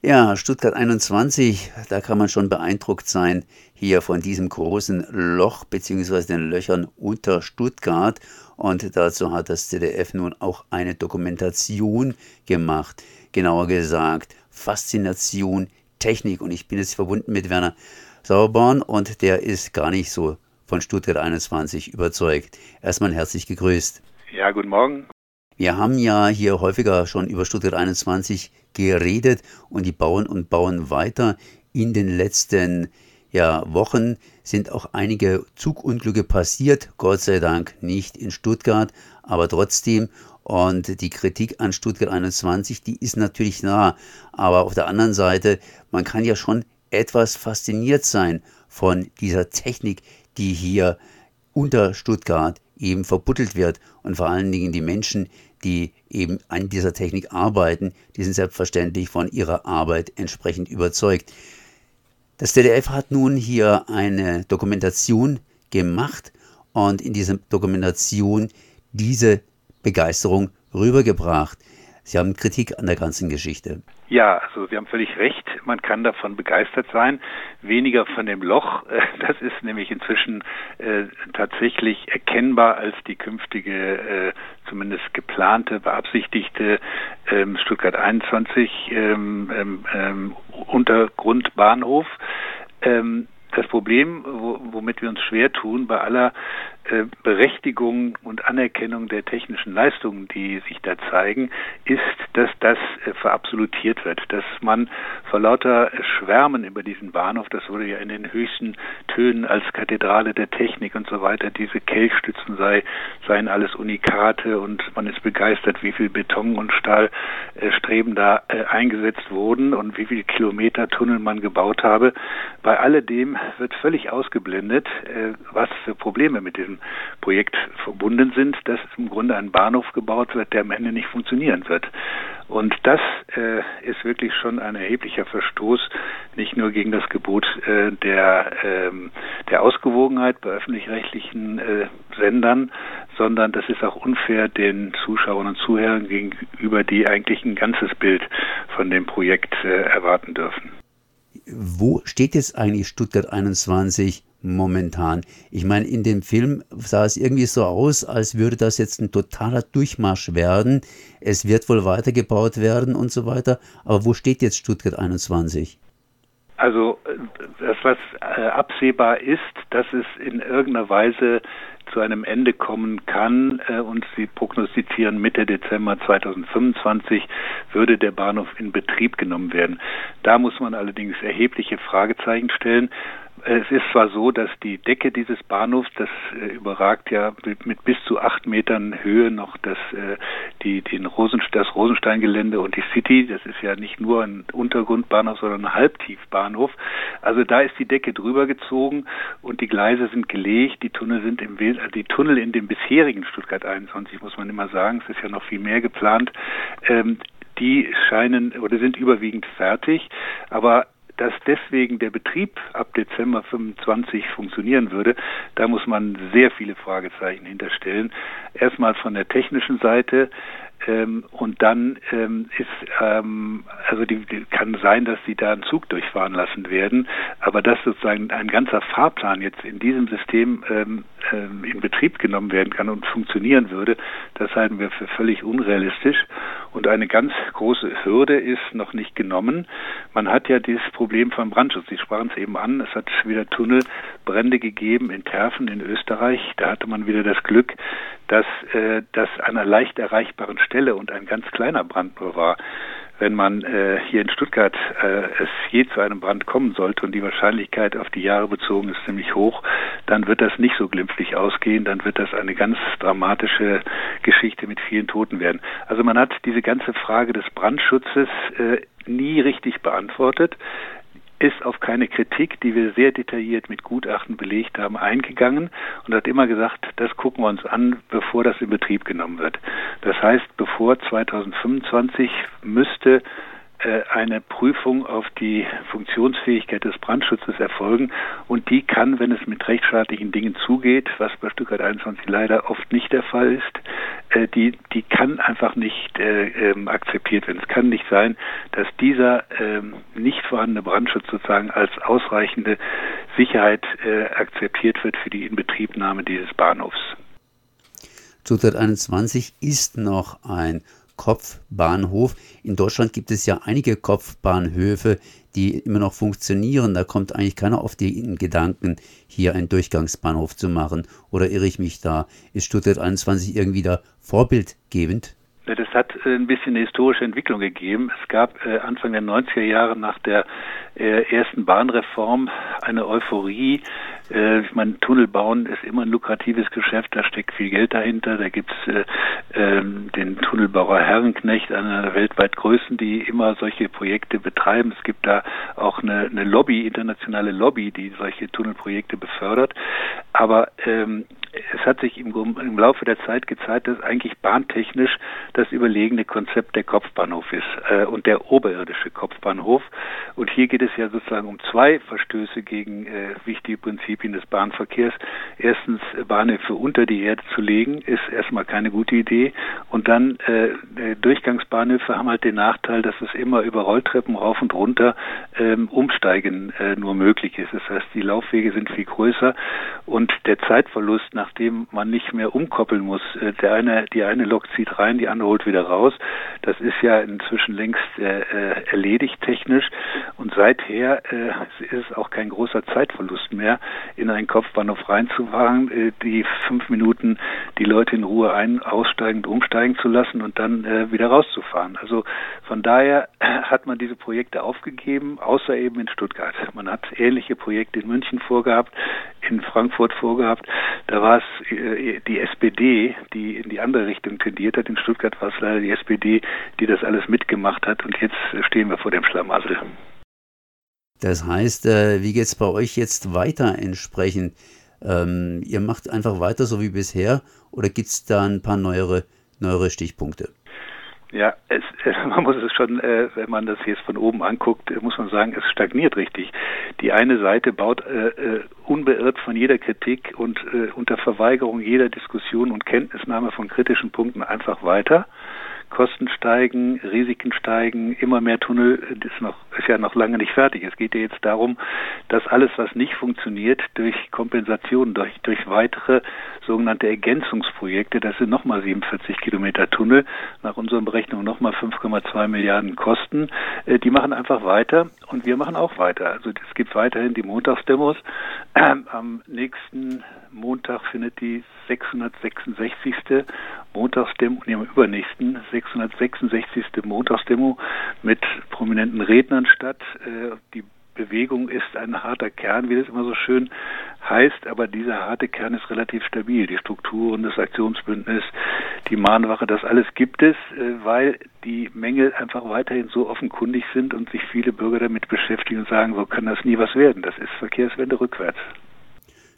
Ja, Stuttgart 21, da kann man schon beeindruckt sein, hier von diesem großen Loch bzw. den Löchern unter Stuttgart. Und dazu hat das ZDF nun auch eine Dokumentation gemacht. Genauer gesagt, Faszination, Technik. Und ich bin jetzt verbunden mit Werner Sauerborn und der ist gar nicht so von Stuttgart 21 überzeugt. Erstmal herzlich gegrüßt. Ja, guten Morgen. Wir haben ja hier häufiger schon über Stuttgart 21 geredet und die bauen und bauen weiter. In den letzten ja, Wochen sind auch einige Zugunglücke passiert, Gott sei Dank nicht in Stuttgart, aber trotzdem. Und die Kritik an Stuttgart 21, die ist natürlich nah. Aber auf der anderen Seite, man kann ja schon etwas fasziniert sein von dieser Technik, die hier unter Stuttgart eben verbuddelt wird und vor allen Dingen die Menschen, die eben an dieser Technik arbeiten, die sind selbstverständlich von ihrer Arbeit entsprechend überzeugt. Das ZDF hat nun hier eine Dokumentation gemacht und in dieser Dokumentation diese Begeisterung rübergebracht. Sie haben Kritik an der ganzen Geschichte. Ja, also Sie haben völlig recht. Man kann davon begeistert sein. Weniger von dem Loch. Das ist nämlich inzwischen äh, tatsächlich erkennbar als die künftige, äh, zumindest geplante, beabsichtigte ähm, Stuttgart 21 ähm, ähm, ähm, Untergrundbahnhof. Ähm, das Problem, womit wir uns schwer tun, bei aller Berechtigung und Anerkennung der technischen Leistungen, die sich da zeigen, ist, dass das äh, verabsolutiert wird, dass man vor lauter Schwärmen über diesen Bahnhof, das wurde ja in den höchsten Tönen als Kathedrale der Technik und so weiter, diese Kelchstützen sei, seien alles Unikate und man ist begeistert, wie viel Beton und Stahlstreben da äh, eingesetzt wurden und wie viele Kilometer Tunnel man gebaut habe. Bei alledem wird völlig ausgeblendet, was für Probleme mit diesem Projekt verbunden sind, dass im Grunde ein Bahnhof gebaut wird, der am Ende nicht funktionieren wird. Und das äh, ist wirklich schon ein erheblicher Verstoß, nicht nur gegen das Gebot äh, der, ähm, der Ausgewogenheit bei öffentlich-rechtlichen äh, Sendern, sondern das ist auch unfair den Zuschauern und Zuhörern gegenüber, die eigentlich ein ganzes Bild von dem Projekt äh, erwarten dürfen. Wo steht jetzt eigentlich Stuttgart 21 momentan. Ich meine, in dem Film sah es irgendwie so aus, als würde das jetzt ein totaler Durchmarsch werden. Es wird wohl weitergebaut werden und so weiter. Aber wo steht jetzt Stuttgart 21? Also das, was äh, absehbar ist, dass es in irgendeiner Weise zu einem Ende kommen kann äh, und sie prognostizieren Mitte Dezember 2025 würde der Bahnhof in Betrieb genommen werden. Da muss man allerdings erhebliche Fragezeichen stellen. Es ist zwar so, dass die Decke dieses Bahnhofs, das äh, überragt ja mit, mit, bis zu acht Metern Höhe noch das, äh, die, den Rosen, das Rosensteingelände und die City. Das ist ja nicht nur ein Untergrundbahnhof, sondern ein Halbtiefbahnhof. Also da ist die Decke drüber gezogen und die Gleise sind gelegt. Die Tunnel sind im die Tunnel in dem bisherigen Stuttgart 21 muss man immer sagen. Es ist ja noch viel mehr geplant. Ähm, die scheinen oder sind überwiegend fertig, aber dass deswegen der Betrieb ab Dezember 25 funktionieren würde, da muss man sehr viele Fragezeichen hinterstellen. Erstmal von der technischen Seite, ähm, und dann ähm, ist ähm, also die, die, kann sein, dass sie da einen Zug durchfahren lassen werden, aber dass sozusagen ein ganzer Fahrplan jetzt in diesem System ähm, in Betrieb genommen werden kann und funktionieren würde, das halten wir für völlig unrealistisch. Und eine ganz große Hürde ist noch nicht genommen. Man hat ja dieses Problem vom Brandschutz. Sie sprachen es eben an. Es hat wieder Tunnelbrände gegeben in Terfen in Österreich. Da hatte man wieder das Glück, dass äh, das an einer leicht erreichbaren Stelle und ein ganz kleiner Brand nur war. Wenn man äh, hier in Stuttgart äh, es je zu einem Brand kommen sollte und die Wahrscheinlichkeit auf die Jahre bezogen ist ziemlich hoch, dann wird das nicht so glimpflich ausgehen, dann wird das eine ganz dramatische Geschichte mit vielen Toten werden. Also man hat diese ganze Frage des Brandschutzes äh, nie richtig beantwortet ist auf keine Kritik, die wir sehr detailliert mit Gutachten belegt haben, eingegangen und hat immer gesagt, das gucken wir uns an, bevor das in Betrieb genommen wird. Das heißt, bevor 2025 müsste eine Prüfung auf die Funktionsfähigkeit des Brandschutzes erfolgen und die kann, wenn es mit rechtsstaatlichen Dingen zugeht, was bei Stuttgart 21 leider oft nicht der Fall ist, äh, die, die kann einfach nicht äh, ähm, akzeptiert werden. Es kann nicht sein, dass dieser ähm, nicht vorhandene Brandschutz sozusagen als ausreichende Sicherheit äh, akzeptiert wird für die Inbetriebnahme dieses Bahnhofs. Stuttgart 21 ist noch ein Kopfbahnhof. In Deutschland gibt es ja einige Kopfbahnhöfe, die immer noch funktionieren. Da kommt eigentlich keiner auf den Gedanken, hier einen Durchgangsbahnhof zu machen. Oder irre ich mich da? Ist Stuttgart 21 irgendwie da vorbildgebend? Das hat äh, ein bisschen eine historische Entwicklung gegeben. Es gab äh, Anfang der 90er Jahre nach der äh, ersten Bahnreform eine Euphorie. Ich meine, Tunnel bauen ist immer ein lukratives Geschäft, da steckt viel Geld dahinter. Da gibt's äh, ähm, den Tunnelbauer Herrenknecht, einer der weltweit größten, die immer solche Projekte betreiben. Es gibt da auch eine, eine Lobby, internationale Lobby, die solche Tunnelprojekte befördert. Aber ähm, es hat sich im, im, Laufe der Zeit gezeigt, dass eigentlich bahntechnisch das überlegene Konzept der Kopfbahnhof ist äh, und der oberirdische Kopfbahnhof. Und hier geht es ja sozusagen um zwei Verstöße gegen äh, wichtige Prinzipien des Bahnverkehrs. Erstens, Bahnhöfe unter die Erde zu legen, ist erstmal keine gute Idee. Und dann äh, Durchgangsbahnhöfe haben halt den Nachteil, dass es immer über Rolltreppen rauf und runter ähm, umsteigen äh, nur möglich ist. Das heißt, die Laufwege sind viel größer und der Zeitverlust nachdem man nicht mehr umkoppeln muss. Äh, der eine, die eine Lok zieht rein, die andere holt wieder raus. Das ist ja inzwischen längst äh, äh, erledigt technisch und seither äh, ist es auch kein großer Zeitverlust mehr, in einen Kopfbahnhof reinzufahren, äh, die fünf Minuten die Leute in Ruhe ein, aussteigen umsteigen zu lassen und dann äh, wieder rauszufahren. Also von daher hat man diese Projekte aufgegeben, außer eben in Stuttgart. Man hat ähnliche Projekte in München vorgehabt, in Frankfurt vorgehabt. Da war es äh, die SPD, die in die andere Richtung tendiert hat. In Stuttgart war es leider die SPD, die das alles mitgemacht hat. Und jetzt stehen wir vor dem Schlamassel. Das heißt, äh, wie geht es bei euch jetzt weiter entsprechend? Ähm, ihr macht einfach weiter so wie bisher oder gibt es da ein paar neuere, neuere Stichpunkte? Ja, es, man muss es schon, äh, wenn man das jetzt von oben anguckt, muss man sagen, es stagniert richtig. Die eine Seite baut äh, äh, unbeirrt von jeder Kritik und äh, unter Verweigerung jeder Diskussion und Kenntnisnahme von kritischen Punkten einfach weiter. Kosten steigen, Risiken steigen, immer mehr Tunnel ist noch ist ja noch lange nicht fertig. Es geht ja jetzt darum, dass alles, was nicht funktioniert, durch Kompensation, durch, durch weitere sogenannte Ergänzungsprojekte, das sind nochmal 47 Kilometer Tunnel, nach unseren Berechnungen nochmal 5,2 Milliarden Kosten, äh, die machen einfach weiter und wir machen auch weiter. Also es gibt weiterhin die Montagsdemos. Ähm, am nächsten Montag findet die 666. Montagsdemo, nee, am übernächsten 666. Montagsdemo mit prominenten Rednern statt. Äh, die Bewegung ist ein harter Kern, wie das immer so schön heißt, aber dieser harte Kern ist relativ stabil. Die Strukturen des Aktionsbündnisses, die Mahnwache, das alles gibt es, äh, weil die Mängel einfach weiterhin so offenkundig sind und sich viele Bürger damit beschäftigen und sagen, so kann das nie was werden. Das ist Verkehrswende rückwärts.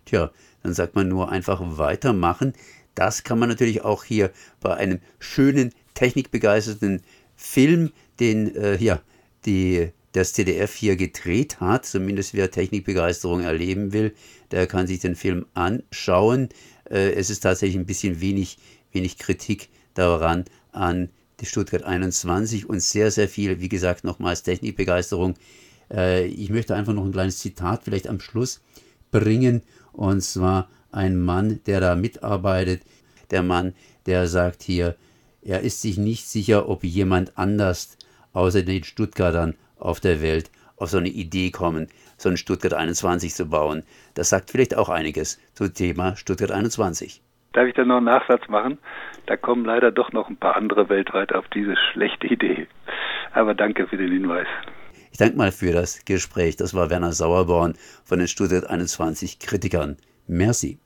Tja, dann sagt man nur einfach weitermachen. Das kann man natürlich auch hier bei einem schönen, technikbegeisterten Film, den äh, ja, die, das ZDF hier gedreht hat, zumindest wer Technikbegeisterung erleben will, der kann sich den Film anschauen. Äh, es ist tatsächlich ein bisschen wenig, wenig Kritik daran an die Stuttgart 21 und sehr, sehr viel, wie gesagt, nochmals Technikbegeisterung. Äh, ich möchte einfach noch ein kleines Zitat vielleicht am Schluss bringen und zwar ein Mann, der da mitarbeitet, der Mann, der sagt hier, er ist sich nicht sicher, ob jemand anders außer den Stuttgartern auf der Welt auf so eine Idee kommen, so einen Stuttgart 21 zu bauen. Das sagt vielleicht auch einiges zum Thema Stuttgart 21. Darf ich da noch einen Nachsatz machen? Da kommen leider doch noch ein paar andere weltweit auf diese schlechte Idee. Aber danke für den Hinweis. Ich danke mal für das Gespräch. Das war Werner Sauerborn von den Stuttgart 21 Kritikern. Merci.